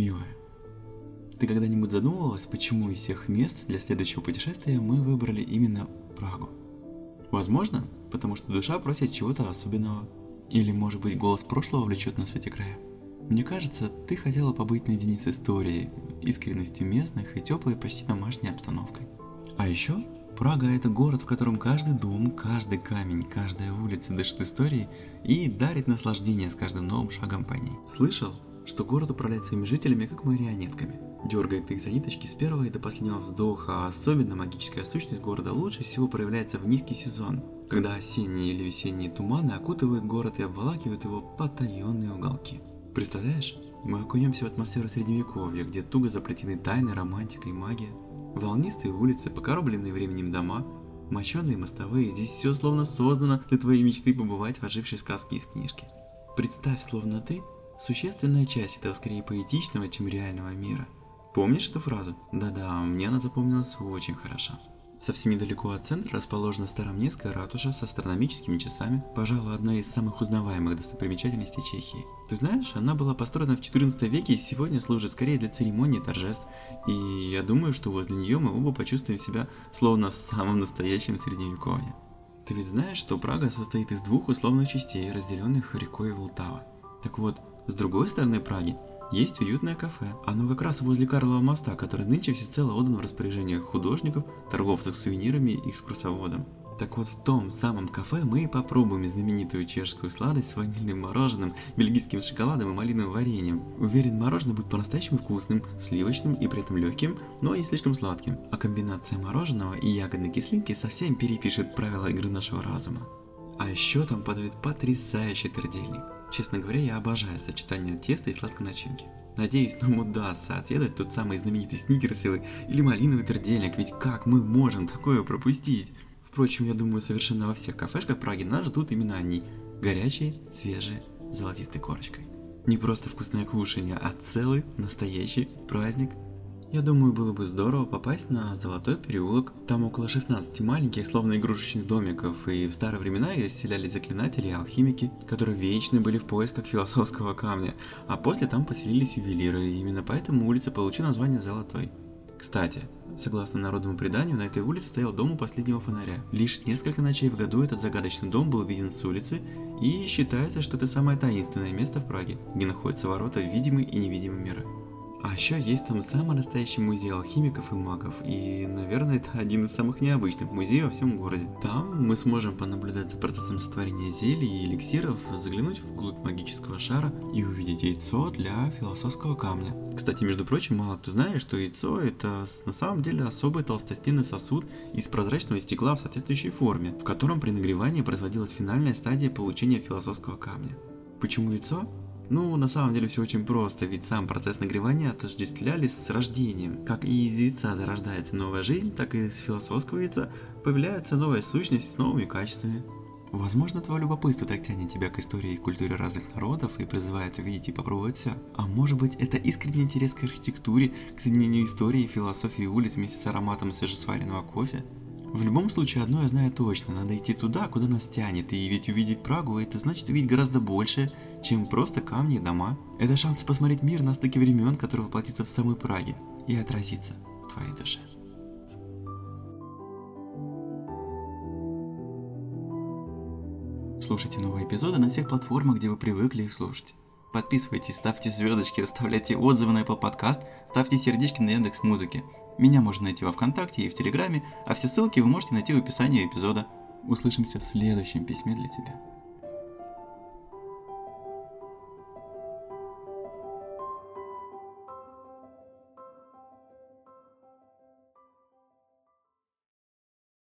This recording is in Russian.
Милая, ты когда-нибудь задумывалась, почему из всех мест для следующего путешествия мы выбрали именно Прагу? Возможно, потому что душа просит чего-то особенного. Или, может быть, голос прошлого влечет нас в эти края. Мне кажется, ты хотела побыть наедине с историей, искренностью местных и теплой почти домашней обстановкой. А еще Прага – это город, в котором каждый дом, каждый камень, каждая улица дышит историей и дарит наслаждение с каждым новым шагом по ней. Слышал, что город управляет своими жителями как марионетками – дергает их за ниточки с первого и до последнего вздоха, а особенно магическая сущность города лучше всего проявляется в низкий сезон, когда осенние или весенние туманы окутывают город и обволакивают его потаенные уголки. Представляешь, мы окунемся в атмосферу средневековья, где туго заплетены тайны, романтика и магия. Волнистые улицы, покоробленные временем дома, мощеные мостовые, здесь все словно создано для твоей мечты побывать в ожившей сказке из книжки. Представь, словно ты – существенная часть этого скорее поэтичного, чем реального мира – Помнишь эту фразу? Да-да, мне она запомнилась очень хорошо. Совсем недалеко от центра расположена Старомнеская ратуша с астрономическими часами, пожалуй, одна из самых узнаваемых достопримечательностей Чехии. Ты знаешь, она была построена в 14 веке и сегодня служит скорее для церемонии торжеств, и я думаю, что возле нее мы оба почувствуем себя словно в самом настоящем средневековье. Ты ведь знаешь, что Прага состоит из двух условных частей, разделенных рекой Волтава. Так вот, с другой стороны Праги есть уютное кафе. Оно как раз возле Карлова моста, который нынче всецело отдан в распоряжение художников, торговцев сувенирами и экскурсоводам. Так вот в том самом кафе мы и попробуем знаменитую чешскую сладость с ванильным мороженым, бельгийским шоколадом и малиновым вареньем. Уверен, мороженое будет по-настоящему вкусным, сливочным и при этом легким, но не слишком сладким. А комбинация мороженого и ягодной кислинки совсем перепишет правила игры нашего разума. А еще там подают потрясающий тердельник. Честно говоря, я обожаю сочетание теста и сладкой начинки. Надеюсь, нам удастся отведать тот самый знаменитый сникерсовый или малиновый тердельник, ведь как мы можем такое пропустить? Впрочем, я думаю, совершенно во всех кафешках Праги нас ждут именно они. Горячие, свежие, с золотистой корочкой. Не просто вкусное кушание, а целый настоящий праздник я думаю, было бы здорово попасть на Золотой переулок. Там около 16 маленьких, словно игрушечных домиков, и в старые времена их заселяли заклинатели и алхимики, которые вечно были в поисках философского камня, а после там поселились ювелиры, и именно поэтому улица получила название Золотой. Кстати, согласно народному преданию, на этой улице стоял дом у последнего фонаря. Лишь несколько ночей в году этот загадочный дом был виден с улицы, и считается, что это самое таинственное место в Праге, где находятся ворота в видимый и невидимый миры. А еще есть там самый настоящий музей алхимиков и магов, и, наверное, это один из самых необычных музеев во всем городе. Там мы сможем понаблюдать за процессом сотворения зелий и эликсиров, заглянуть вглубь магического шара и увидеть яйцо для философского камня. Кстати, между прочим, мало кто знает, что яйцо это на самом деле особый толстостенный сосуд из прозрачного стекла в соответствующей форме, в котором при нагревании производилась финальная стадия получения философского камня. Почему яйцо? Ну, на самом деле все очень просто, ведь сам процесс нагревания отождествляли с рождением. Как и из яйца зарождается новая жизнь, так и из философского яйца появляется новая сущность с новыми качествами. Возможно, твое любопытство так тянет тебя к истории и культуре разных народов и призывает увидеть и попробовать все. А может быть, это искренний интерес к архитектуре, к соединению истории и философии улиц вместе с ароматом свежесваренного кофе? В любом случае, одно я знаю точно, надо идти туда, куда нас тянет, и ведь увидеть Прагу, это значит увидеть гораздо больше, чем просто камни и дома. Это шанс посмотреть мир на стыке времен, который воплотится в самой Праге и отразится в твоей душе. Слушайте новые эпизоды на всех платформах, где вы привыкли их слушать. Подписывайтесь, ставьте звездочки, оставляйте отзывы на Apple Podcast, ставьте сердечки на Яндекс Музыке. Меня можно найти во Вконтакте и в Телеграме, а все ссылки вы можете найти в описании эпизода. Услышимся в следующем письме для тебя.